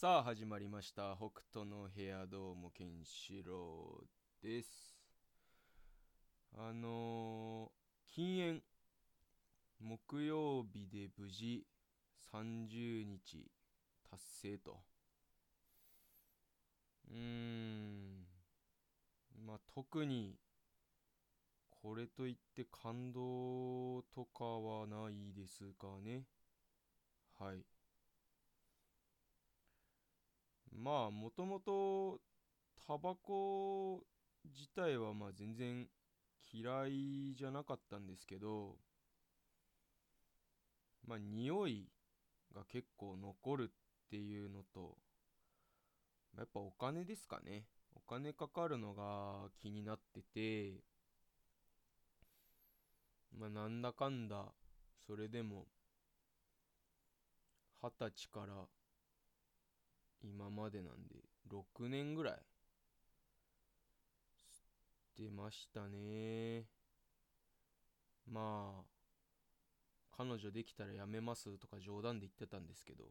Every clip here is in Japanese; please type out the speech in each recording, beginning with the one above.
さあ始まりました。北斗の部屋どうもケンシロウです。あのー、禁煙木曜日で無事30日達成と。うーん。まあ特にこれといって感動とかはないですかね。はい。まあもともとタバコ自体はまあ全然嫌いじゃなかったんですけどまあ匂いが結構残るっていうのとやっぱお金ですかね。お金かかるのが気になっててまあなんだかんだそれでも二十歳から今までなんで6年ぐらい？吸ってましたね。まあ彼女できたらやめますとか冗談で言ってたんですけど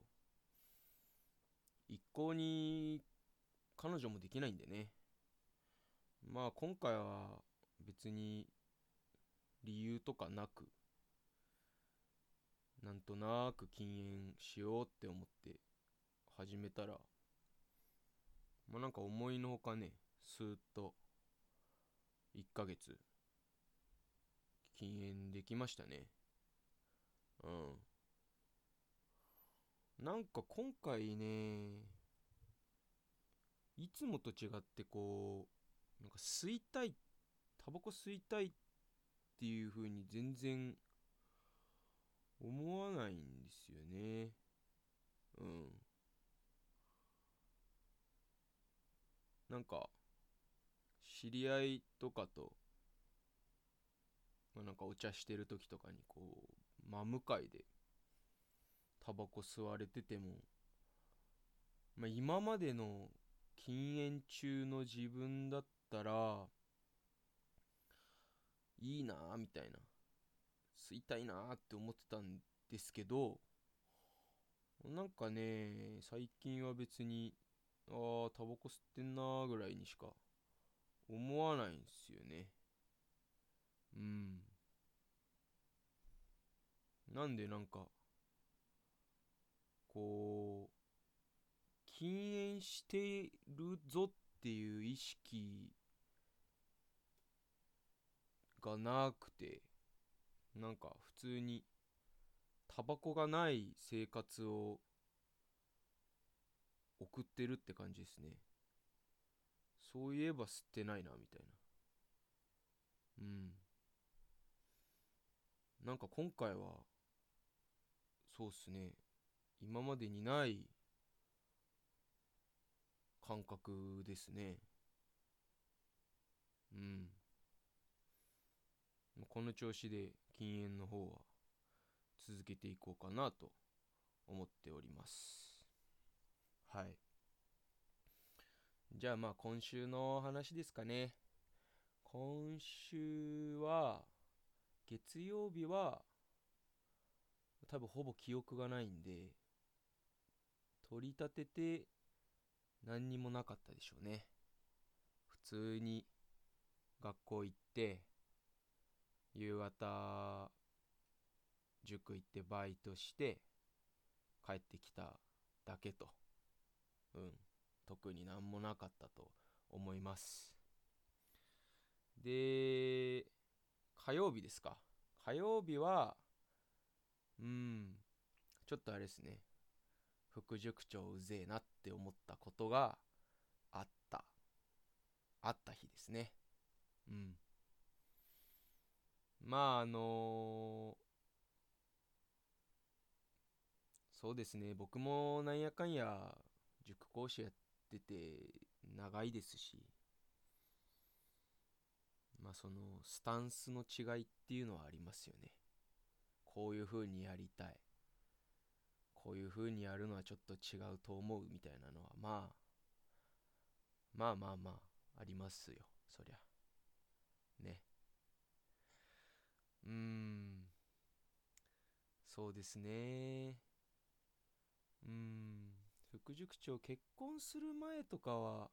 一向に彼女もできないんでね。まあ今回は別に理由とかなくなんとなく禁煙しようって思って始めたらまあなんか思いのほかねスーッと1ヶ月禁煙できましたね。うん。なんか今回ねいつもと違ってこうなんか吸いたいタバコ吸いたいっていう風に全然思わないんですよね。うん。なんか知り合いとかと、まあ、なんかお茶してる時とかにこう真向かいでタバコ吸われてても、まあ、今までの禁煙中の自分だったらいいなあみたいな吸いたいなあって思ってたんですけどなんかね最近は別にああタバコ吸ってんなーぐらいにしか思わないんすよね。うん。なんでなんかこう禁煙してるぞっていう意識がなくてなんか普通にタバコがない生活を送ってるって感じですね。そういえば吸ってないなみたいな。うん。なんか今回はそうっすね。今までにない感覚ですね。うん。この調子で禁煙の方は続けていこうかなと思っております。はい。じゃあまあ今週の話ですかね。今週は月曜日は多分ほぼ記憶がないんで取り立てて何にもなかったでしょうね。普通に学校行って夕方塾行ってバイトして帰ってきただけと。うん。特になんもなかったと思います。で火曜日ですか？火曜日はうん。ちょっとあれですね。副塾長うぜえなって思ったことがあった。あった日ですね。うん。まああのー、そうですね。僕もなんやかんや塾講師やってて長いですしまあそのスタンスの違いっていうのはありますよね。こういう風にやりたい。こういう風にやるのはちょっと違うと思うみたいなのはまあまあまあまあありますよそりゃ。ね。うーん。そうですね。うーん。副塾長結婚する前とかは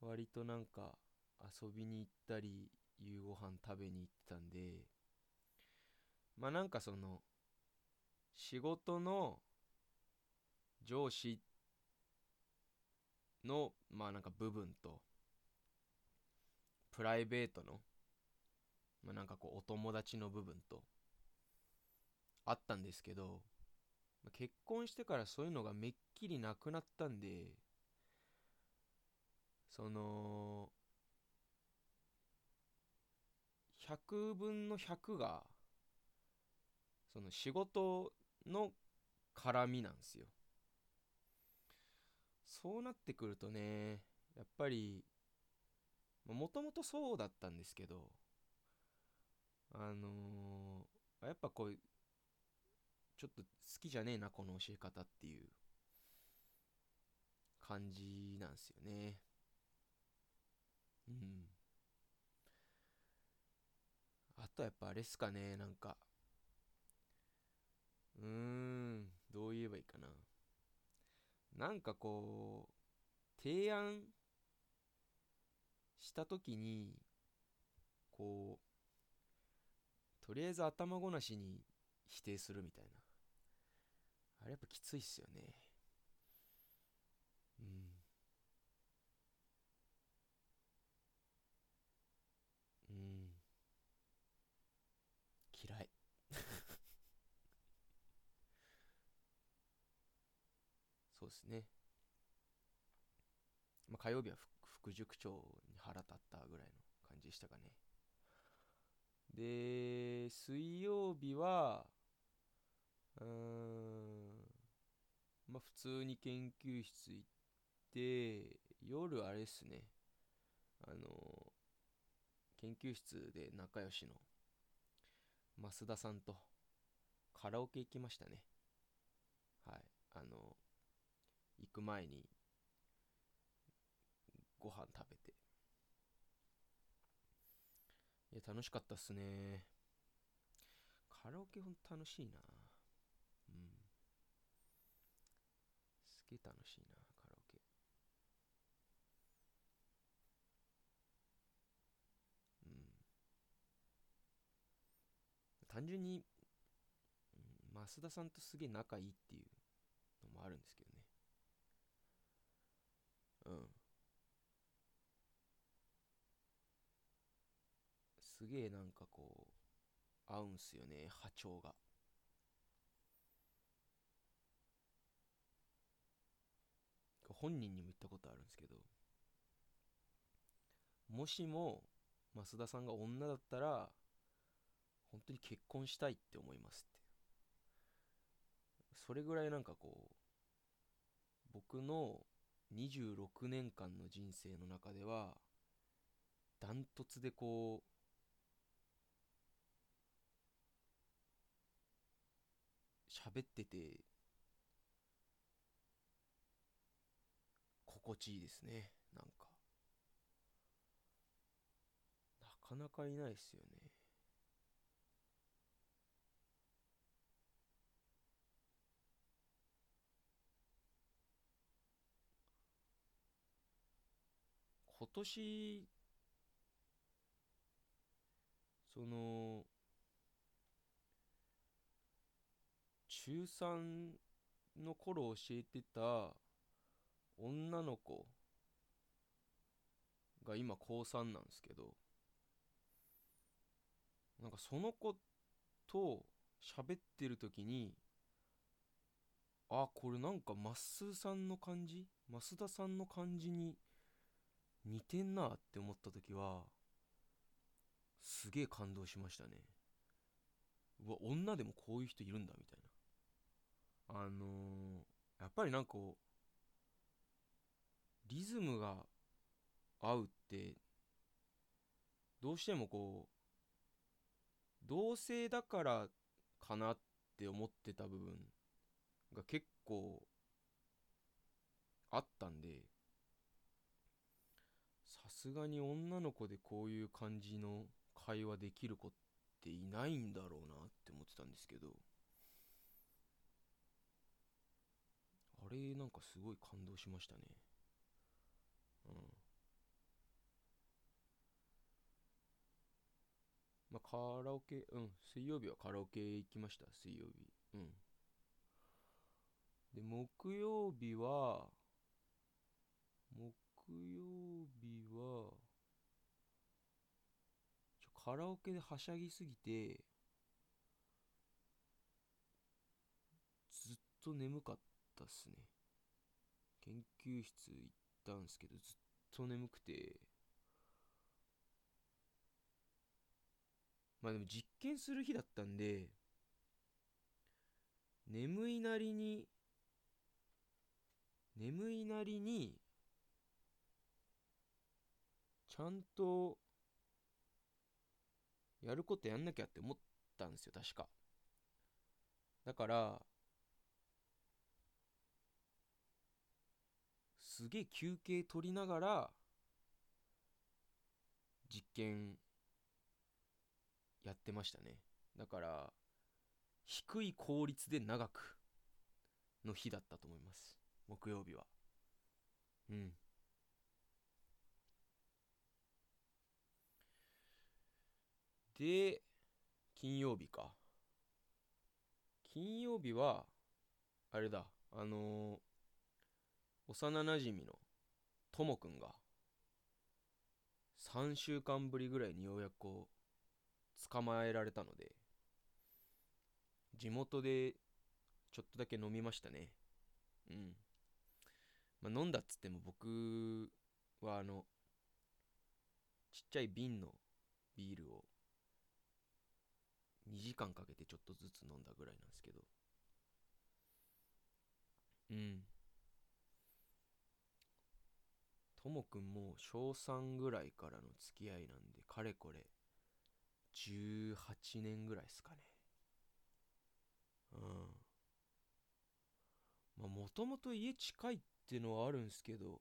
割となんか遊びに行ったり夕ご飯食べに行ってたんでまあなんかその仕事の上司のまあなんか部分とプライベートのまあなんかこうお友達の部分とあったんですけど結婚してからそういうのがめっきりなくなったんでその100分の100がその仕事の絡みなんですよ。そうなってくるとねやっぱりもともとそうだったんですけどあのー、やっぱこうちょっと好きじゃねえなこの教え方っていう感じなんですよね。うん。あとはやっぱあれっすかねなんか。うーんどう言えばいいかな。なんかこう提案した時にこうとりあえず頭ごなしに否定するみたいな。あれやっぱきついっすよね。うん。うん。嫌い。そうですね。まあ火曜日は副塾長に腹立ったぐらいの感じでしたかね。で水曜日はうーん。まあ普通に研究室行って夜あれっすね。あの研究室で仲良しの増田さんとカラオケ行きましたね。はい。あの行く前にご飯食べて。いや楽しかったっすね。カラオケほんと楽しいなうんすげえ楽しいなカラオケ。うん。単純に、うん、増田さんとすげえ仲いいっていうのもあるんですけどね。うん。すげえなんかこう合うんすよね波長が。本人にも言ったことあるんですけどもしも増田さんが女だったら本当に結婚したいって思いますってそれぐらいなんかこう僕の26年間の人生の中ではダントツでこう喋ってて心地いいですねなんか。なかなかいないですよね。今年その中3の頃教えてた女の子が今高3なんですけどなんかその子と喋ってる時にあこれなんかまっすーさんの感じ増田さんの感じに似てんなって思った時はすげえ感動しましたね。うわ女でもこういう人いるんだみたいな。あのー、やっぱりなんかこうリズムが合うってどうしてもこう同性だからかなって思ってた部分が結構あったんでさすがに女の子でこういう感じの会話できる子っていないんだろうなって思ってたんですけどあれなんかすごい感動しましたね。うん。まあカラオケうん。水曜日はカラオケ行きました。水曜日。うん。で木曜日は木曜日はちょカラオケではしゃぎすぎてずっと眠かったっすね。研究室行ったんですけどずっと眠くて。まあでも実験する日だったんで眠いなりに眠いなりにちゃんとやることやんなきゃって思ったんですよ確か。だからすげえ休憩取りながら実験やってましたね。だから低い効率で長くの日だったと思います。木曜日は。うん。で金曜日か。金曜日はあれだ。あのー幼なじみのともくんが3週間ぶりぐらいにようやくこう捕まえられたので地元でちょっとだけ飲みましたね。うん。まあ飲んだっつっても僕はあのちっちゃい瓶のビールを2時間かけてちょっとずつ飲んだぐらいなんですけど。うん。ともくんも小3ぐらいからの付き合いなんでかれこれ18年ぐらいですかね。うん。まあもともと家近いってのはあるんすけど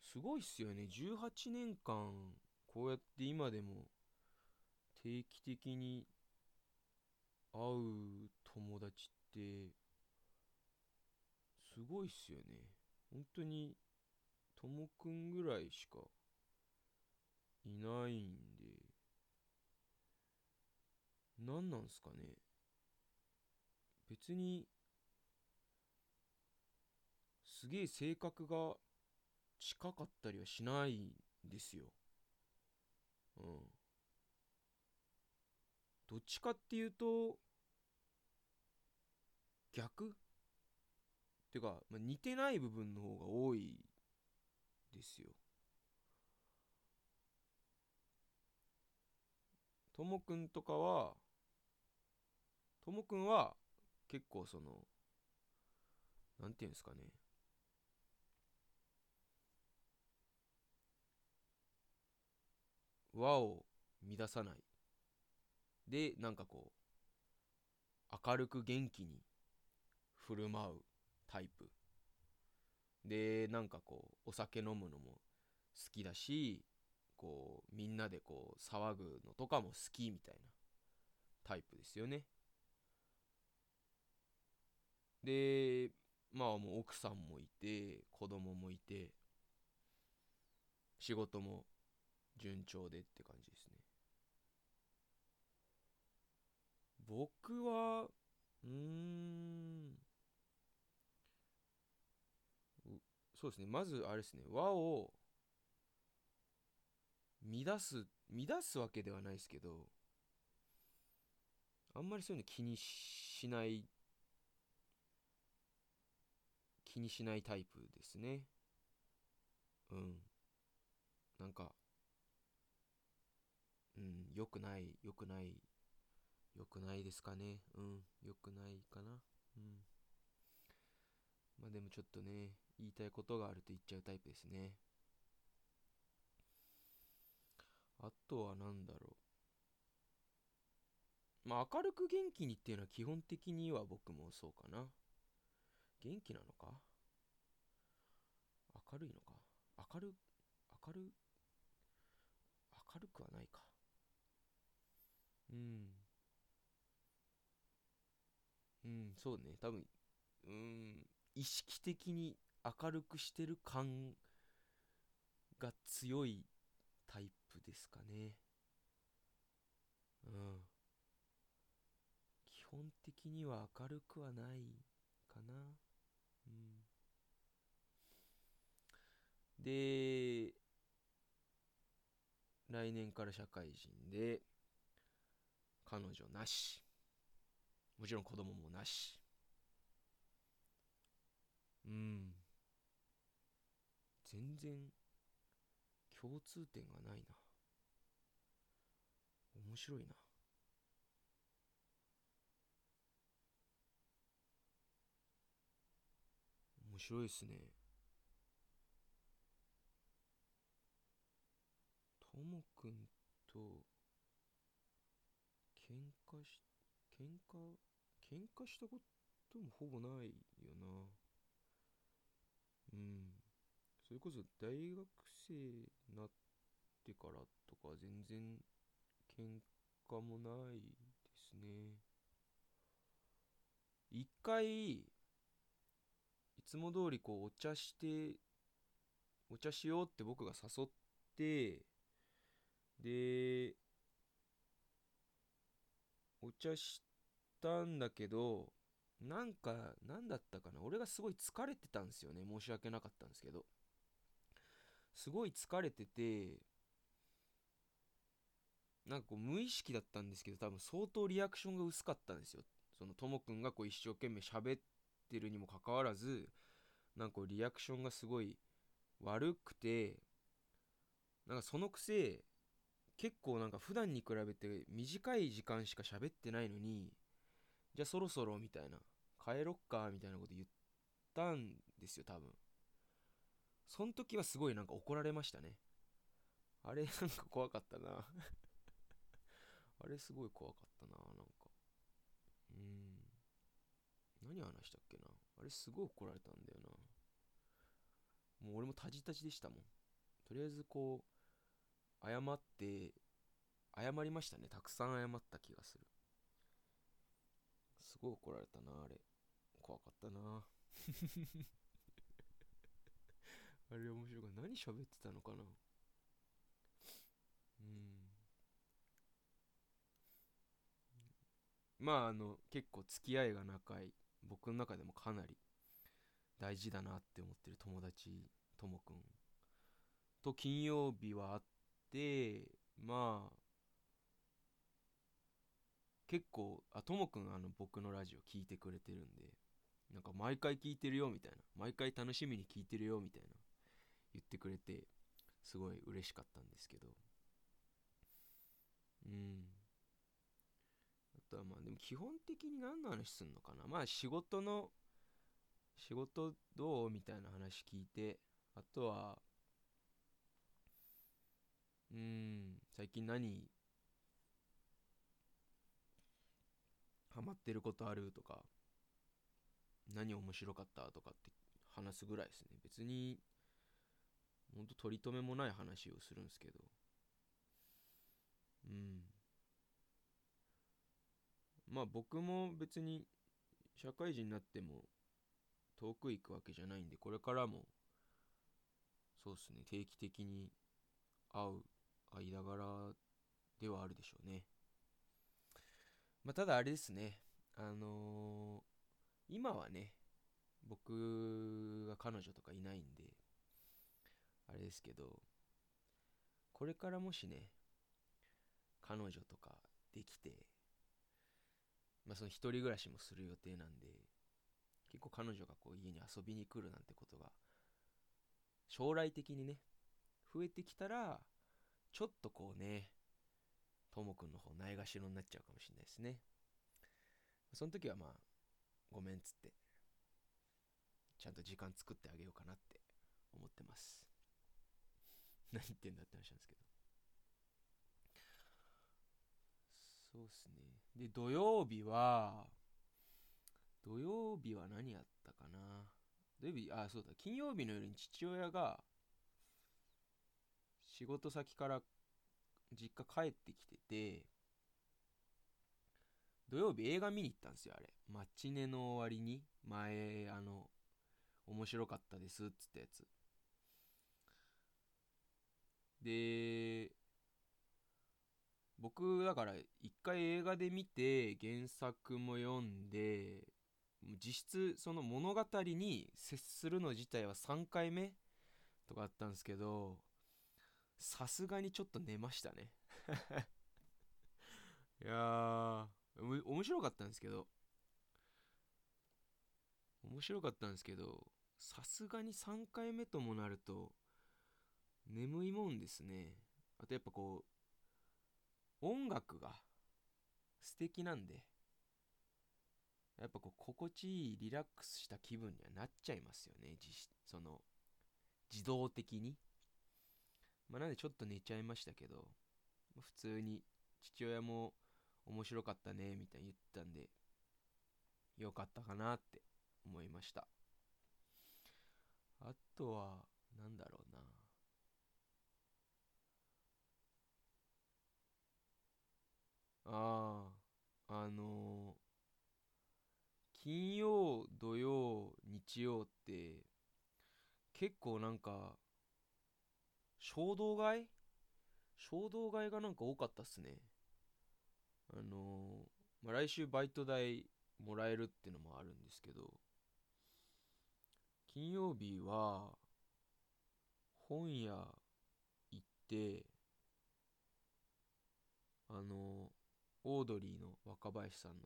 すごいっすよね。18年間こうやって今でも定期的に会う友達ってすごいっすよね。本当にともくんぐらいしかいないんで。何なんすかね。別にすげえ性格が近かったりはしないんですよ。うん。どっちかっていうと逆ていうか、まあ、似てない部分の方が多いですよ。ともくんとかはともくんは結構そのなんていうんですかね。和を乱さない。でなんかこう明るく元気に振る舞う。タイプ。でなんかこうお酒飲むのも好きだしこうみんなでこう騒ぐのとかも好きみたいなタイプですよね。でまあもう奥さんもいて子供もいて仕事も順調でって感じですね。僕はうーんうそうですね。まずあれですね。和を乱す乱すわけではないですけどあんまりそういうの気にしない気にしないタイプですね。うん。なんかうん良くない良くない良くないですかね。うん良くないかな。うん。まあでもちょっとね言いたいことがあると言っちゃうタイプですね。あとは何だろう。まあ明るく元気にっていうのは基本的には僕もそうかな。元気なのか？明るいのか？明る明る明るくはないか。うん。うんそうね。多分うん意識的に明るくしてる感が強いタイプですかね。うん。基本的には明るくはないかな。うん。で来年から社会人で彼女なし。もちろん子供もなし。うん。全然共通点がないな。面白いな。面白いっすね。ともくんと喧嘩し喧嘩喧嘩したこともほぼないよな。うん。それこそ大学生になってからとか全然喧嘩もないですね。一回いつも通りこうお茶してお茶しようって僕が誘ってでお茶したんだけどなんかなんだったかな。俺がすごい疲れてたんですよね。申し訳なかったんですけど。すごい疲れててなんかこう無意識だったんですけど多分相当リアクションが薄かったんですよ。そのともくんがこう一生懸命喋ってるにもかかわらずなんかこうリアクションがすごい悪くてなんかそのくせ結構なんか普段に比べて短い時間しか喋ってないのにじゃあそろそろみたいな帰ろっかみたいなこと言ったんですよ多分。その時はすごいなんか怒られましたね。あれなんか怖かったな。あれすごい怖かったななんか。うん。何話したっけな。あれすごい怒られたんだよな。もう俺もタジタジでしたもん。とりあえずこう謝って謝りましたね。たくさん謝った気がする。すごい怒られたなあれ。怖かったな。あれ面白い。何喋ってたのかな？うん。まああの結構付き合いが長い僕の中でもかなり大事だなって思ってる友達ともくん。と金曜日は会ってまあ結構あともくんあの僕のラジオ聞いてくれてるんでなんか毎回聞いてるよみたいな。毎回楽しみに聞いてるよみたいな。言ってくれてすごい嬉しかったんですけど。うん。あとはまあでも基本的に何の話すんのかな。まあ仕事の仕事どうみたいな話聞いてあとはうん最近何ハマってることあるとか何面白かったとかって話すぐらいですね。別にほんと取り留めもない話をするんですけど。うん。まあ僕も別に社会人になっても遠く行くわけじゃないんでこれからもそうっすね定期的に会う間柄ではあるでしょうね。まあただあれですねあのー今はね僕が彼女とかいないんであれですけどこれからもしね彼女とかできてまあその一人暮らしもする予定なんで結構彼女がこう家に遊びに来るなんてことが将来的にね増えてきたらちょっとこうねともくんの方ないがしろになっちゃうかもしれないですね。その時はまあごめんっつってちゃんと時間作ってあげようかなって思ってます。何言ってんだって話なんですけど。そうっすね。で土曜日は土曜日は何やったかな。土曜日あそうだ。金曜日の夜に父親が仕事先から実家帰ってきてて土曜日映画見に行ったんですよ、あれ。マチネの終わりに、前、あの、面白かったですっつったやつ。で、僕、だから、一回映画で見て、原作も読んで、実質、その物語に接するの自体は3回目とかあったんですけど、さすがにちょっと寝ましたね。いやー、面白かったんですけど、面白かったんですけど、さすがに3回目ともなると、眠いもんですね。あとやっぱこう、音楽が素敵なんで、やっぱこう、心地いいリラックスした気分にはなっちゃいますよね。その、自動的に。まあ、なんでちょっと寝ちゃいましたけど、普通に父親も面白かったね、みたいに言ったんで、よかったかなって思いました。あとは、なんだろうな。ああ、あのー、金曜、土曜、日曜って、結構なんか、衝動買い？衝動買いがなんか多かったっすね。あのー、まあ、来週バイト代もらえるってのもあるんですけど、金曜日は、本屋行って、あの、オードリーの若林さんの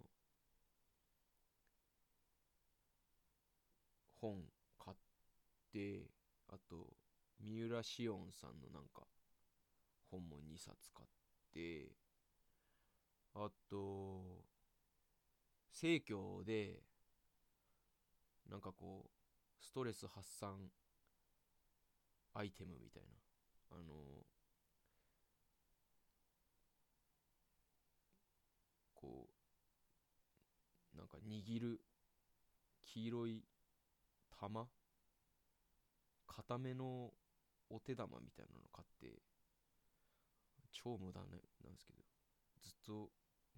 本買ってあと三浦紫音さんのなんか本も2冊買ってあと生協でなんかこうストレス発散アイテムみたいなあのこうなんか握る黄色い玉固めのお手玉みたいなの買って超無駄なんですけどずっと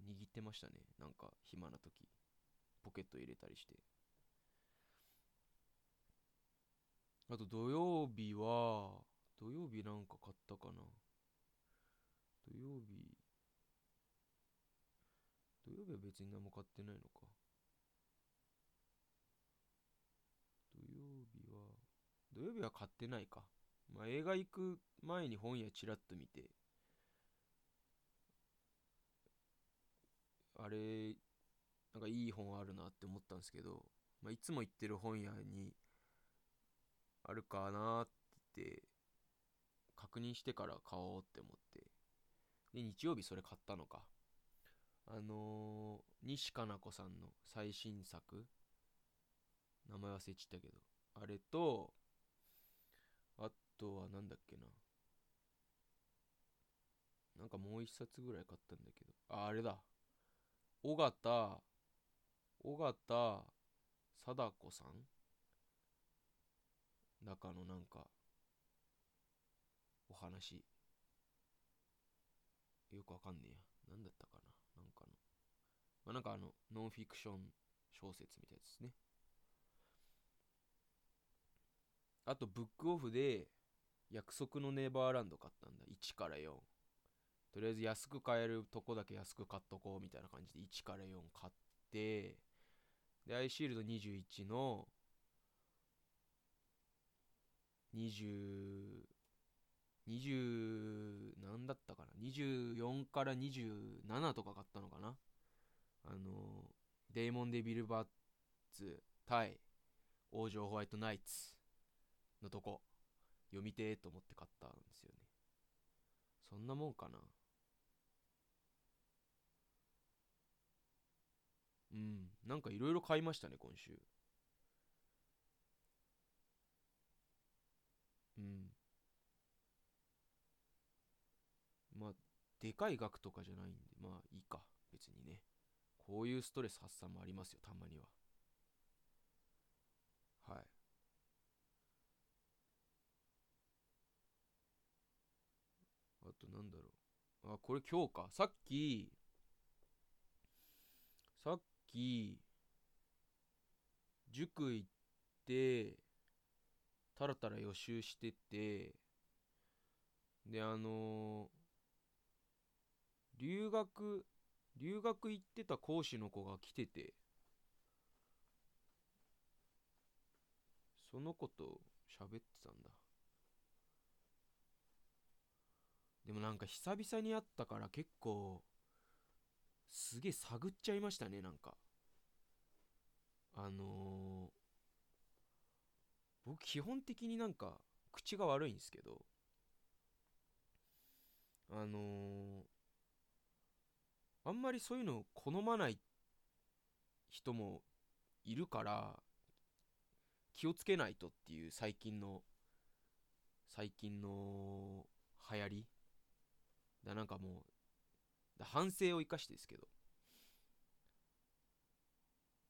握ってましたね。なんか暇な時ポケット入れたりして。あと土曜日は土曜日なんか買ったかな。土曜日土曜日は別に何も買ってないのか。土曜日は、土曜日は買ってないか。まあ映画行く前に本屋ちらっと見て、あれ、なんかいい本あるなって思ったんですけど、まあいつも行ってる本屋にあるかなって確認してから買おうって思って。で、日曜日それ買ったのか。あのー、西加奈子さんの最新作名前忘れちったけどあれととはなんだっけな。なんかもう一冊ぐらい買ったんだけど。ああれだ。尾形尾形貞子さん？中のなんかお話。よくわかんねえや。何だったかな？なんかの、まあ、なんかあの、ノンフィクション小説みたいですね。あと、ブックオフで、約束のネバーランド買ったんだ。1から4。とりあえず安く買えるとこだけ安く買っとこうみたいな感じで1から4買って、で、アイシールド21の20、20何だったかな24から27とか買ったのかなあのデーモン・デビル・バッツ対王女ホワイトナイツのとこ読みてーと思って買ったんですよね。そんなもんかな。うん。なんかいろいろ買いましたね今週。うん。まあ、でかい額とかじゃないんで、まあいいか、別にね。こういうストレス発散もありますよ、たまには。はい。あとなんだろう。あ、これ今日か。さっき、さっき塾行ってたらたら予習しててであの留学留学行ってた講師の子が来ててその子と喋ってたんだでもなんか久々に会ったから結構すげえ探っちゃいましたねなんか。あのー、僕基本的になんか口が悪いんですけどあのー、あんまりそういうのを好まない人もいるから気をつけないとっていう最近の最近の流行りだなんかもう反省を生かしてですけど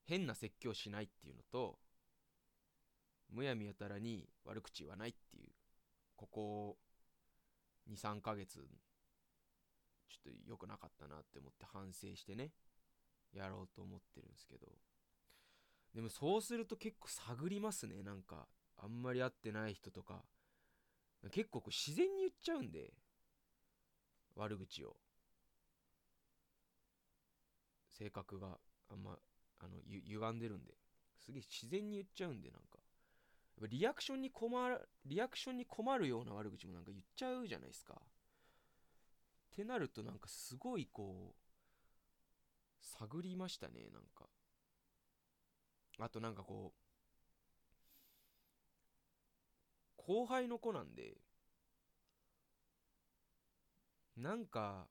変な説教しないっていうのとむやみやたらに悪口言わないっていうここ23ヶ月ちょっと良くなかったなって思って反省してねやろうと思ってるんですけど。でもそうすると結構探りますねなんか。あんまり会ってない人とか。結構こう自然に言っちゃうんで悪口を。性格があんまあのゆ歪んでるんで。すげえ自然に言っちゃうんでなんか。リアクションに困るリアクションに困るような悪口もなんか言っちゃうじゃないですか。ってなるとなんかすごいこう探りましたねなんか。あとなんかこう後輩の子なんでなんか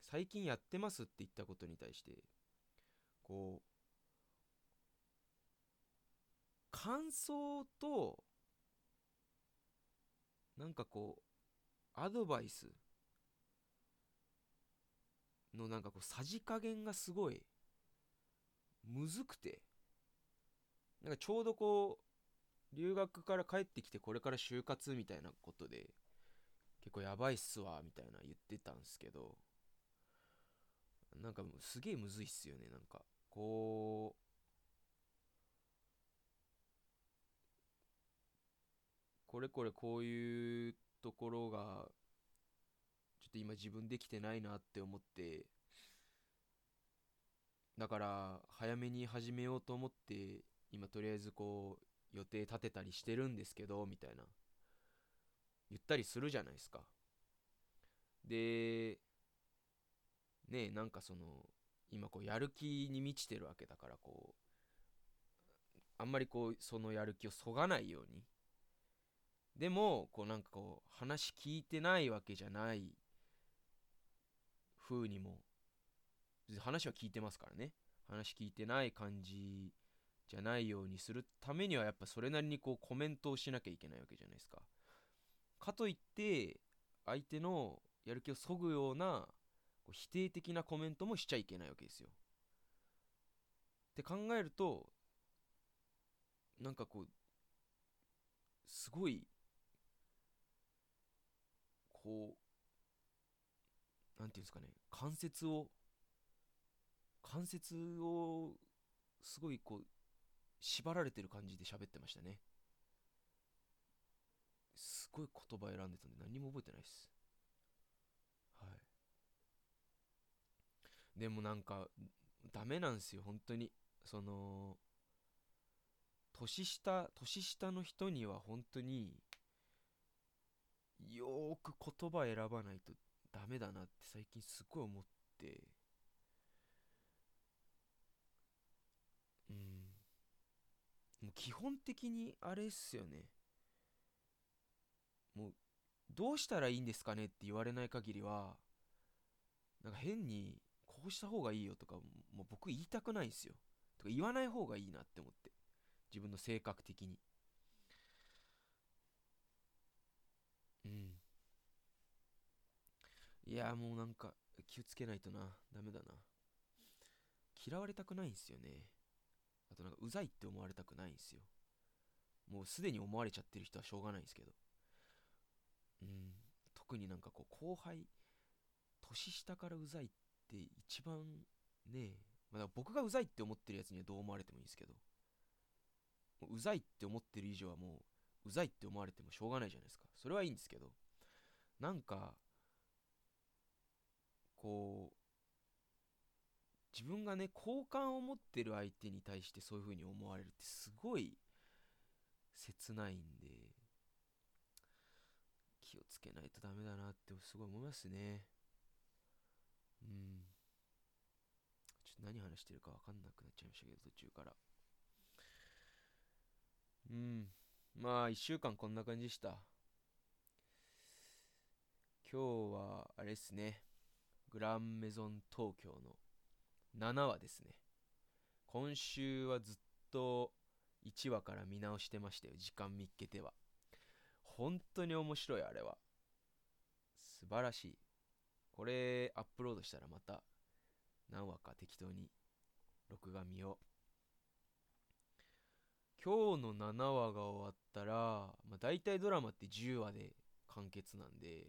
最近やってますって言ったことに対してこう感想となんかこうアドバイスのなんかこうさじ加減がすごいむずくてなんかちょうどこう留学から帰ってきてこれから就活みたいなことで結構やばいっすわみたいな言ってたんすけどなんかすげえむずいっすよねなんか。こうこれこれこういうところがちょっと今自分できてないなって思ってだから早めに始めようと思って今とりあえずこう予定立てたりしてるんですけどみたいな。言ったりするじゃないですか。でねえなんかその今こうやる気に満ちてるわけだからこうあんまりこうそのやる気をそがないように。でもこうなんかこう話聞いてないわけじゃない風にも話は聞いてますからね。話聞いてない感じじゃないようにするためにはやっぱそれなりにこうコメントをしなきゃいけないわけじゃないですか。かといって相手のやる気をそぐようなこう否定的なコメントもしちゃいけないわけですよ。って考えるとなんかこうすごいこうなんていうんですかね関節を関節をすごいこう縛られてる感じで喋ってましたね。すごい言葉選んでたんで何も覚えてないです。はい。でもなんかダメなんですよ本当に。その年下年下の人には本当によーく言葉選ばないとダメだなって最近すごい思って。うん。もう基本的にあれっすよね。どうしたらいいんですかね？って言われない限りはなんか変にこうした方がいいよとかもう僕言いたくないんですよ。とか言わない方がいいなって思って。自分の性格的に。うん。いやもうなんか気をつけないとな。ダメだな。嫌われたくないんすよね。あとなんかうざいって思われたくないんすよ。もうすでに思われちゃってる人はしょうがないんですけど。うん。特になんかこう後輩年下からうざいって一番ねまあ、だ僕がうざいって思ってるやつにはどう思われてもいいんですけどううざいって思ってる以上はもううざいって思われてもしょうがないじゃないですか。それはいいんですけどなんかこう自分がね好感を持ってる相手に対してそういう風に思われるってすごい切ないんで気をつけないとダメだなってすごい思いますね。うん。ちょっと何話してるか分かんなくなっちゃいましたけど途中から。うん。まあ1週間こんな感じでした。今日はあれですね。グランメゾン東京の7話ですね。今週はずっと1話から見直してましたよ。時間見っけては。本当に面白いあれは。素晴らしい。これアップロードしたらまた何話か適当に録画見よう。今日の7話が終わったら、まあ、大体ドラマって10話で完結なんで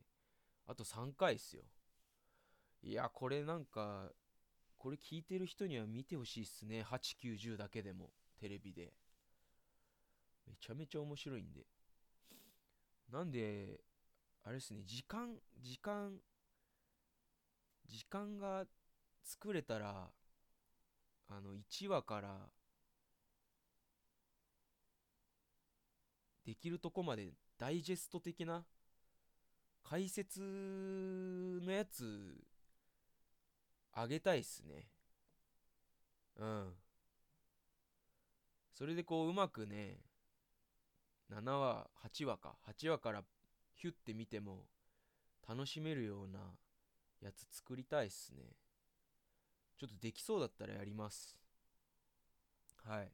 あと3回っすよ。いやこれなんかこれ聞いてる人には見てほしいっすね。890だけでもテレビで。めちゃめちゃ面白いんで。なんであれですね時間時間時間が作れたらあの1話からできるとこまでダイジェスト的な解説のやつあげたいっすね。うん。それでこううまくね7話8話か。8話からヒュッて見ても楽しめるようなやつ作りたいっすね。ちょっとできそうだったらやります。はい。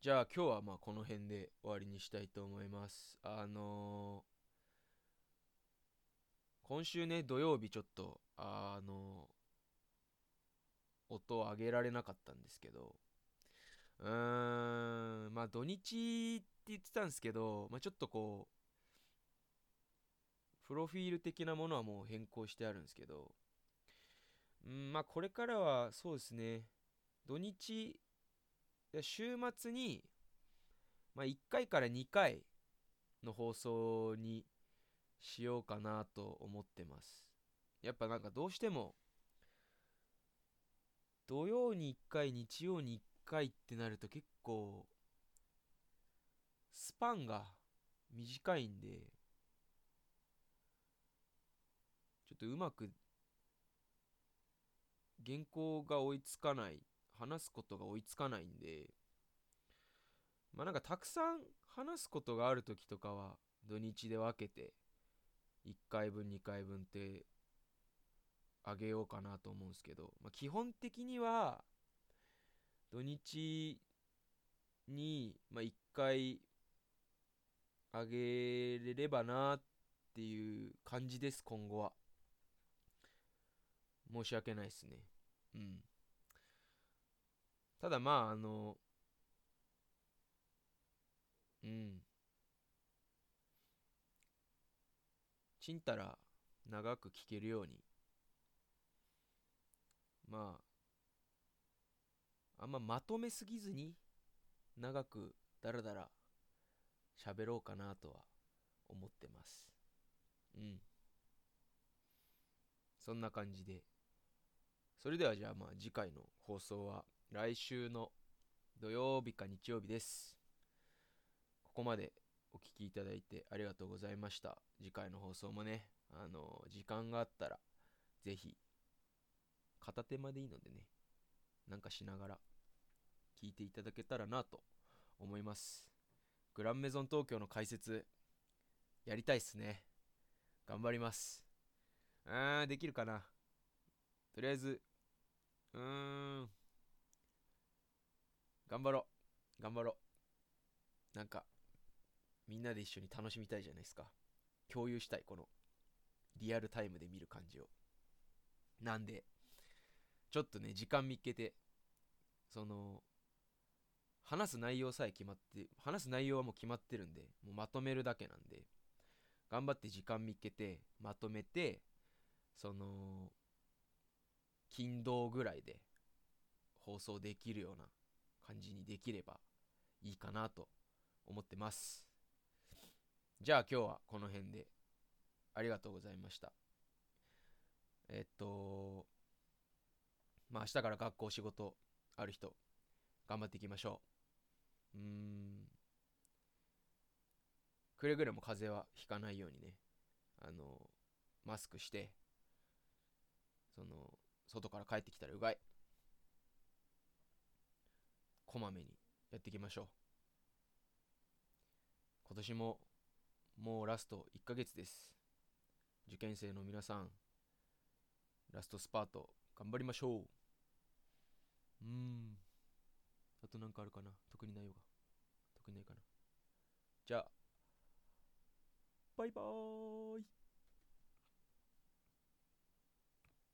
じゃあ今日はまあこの辺で終わりにしたいと思います。あのー今週ね土曜日ちょっとあの音を上げられなかったんですけどうーんまあ土日って言ってたんですけど、まあ、ちょっとこうプロフィール的なものはもう変更してあるんですけどうんまあこれからはそうですね土日週末に、まあ、1回から2回の放送にしようかなと思ってます。やっぱなんかどうしても土曜に1回日曜に1回ってなると結構スパンが短いんでちょっとうまく原稿が追いつかない話すことが追いつかないんでまあなんかたくさん話すことがある時とかは土日で分けて1回分2回分ってあげようかなと思うんですけど、まあ、基本的には土日に、まあ、1回あげれればなっていう感じです今後は。申し訳ないですね。うん。ただまああのうん。ちんたら長く聞けるようにまああんままとめすぎずに長くだらだら喋ろうかなとは思ってます。うん。そんな感じで。それではじゃあまあ次回の放送は来週の土曜日か日曜日です。ここまでお聴きいただいてありがとうございました。次回の放送もね、あの、時間があったら、ぜひ、片手間でいいのでね、なんかしながら聞いていただけたらなと思います。グランメゾン東京の解説、やりたいっすね。頑張ります。あー、できるかな。とりあえず、うーん、頑張ろう。頑張ろう。なんか、みんなで一緒に楽しみたいじゃないですか共有したいこのリアルタイムで見る感じをなんでちょっとね時間見っけてその話す内容さえ決まって話す内容はもう決まってるんでもうまとめるだけなんで頑張って時間見っけてまとめてその金土ぐらいで放送できるような感じにできればいいかなと思ってます。じゃあ今日はこの辺でありがとうございました。えっとまあ明日から学校仕事ある人頑張っていきましょう。うーん。くれぐれも風邪はひかないようにねあのマスクしてその外から帰ってきたらうがい。こまめにやっていきましょう。今年ももうラスト1ヶ月です。受験生の皆さんラストスパート頑張りましょう。うん。あとなんかあるかな？特にないよが特にないかな。じゃあ。バイバーイ。